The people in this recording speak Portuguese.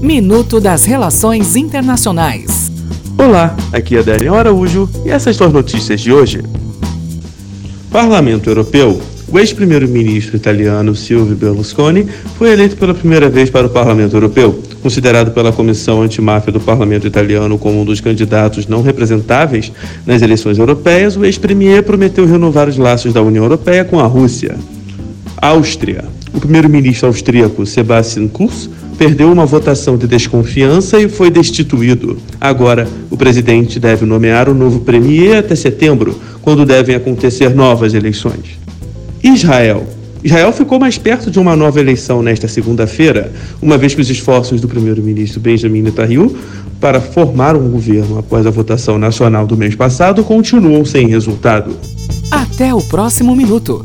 Minuto das Relações Internacionais. Olá, aqui é Daniel Araújo e essas são as notícias de hoje. Parlamento Europeu. O ex-primeiro-ministro italiano Silvio Berlusconi foi eleito pela primeira vez para o Parlamento Europeu. Considerado pela Comissão Antimáfia do Parlamento Italiano como um dos candidatos não representáveis nas eleições europeias, o ex-premier prometeu renovar os laços da União Europeia com a Rússia. Áustria. O primeiro-ministro austríaco Sebastian Kurz perdeu uma votação de desconfiança e foi destituído. Agora, o presidente deve nomear o novo premier até setembro, quando devem acontecer novas eleições. Israel. Israel ficou mais perto de uma nova eleição nesta segunda-feira, uma vez que os esforços do primeiro-ministro Benjamin Netanyahu para formar um governo após a votação nacional do mês passado continuam sem resultado. Até o próximo minuto.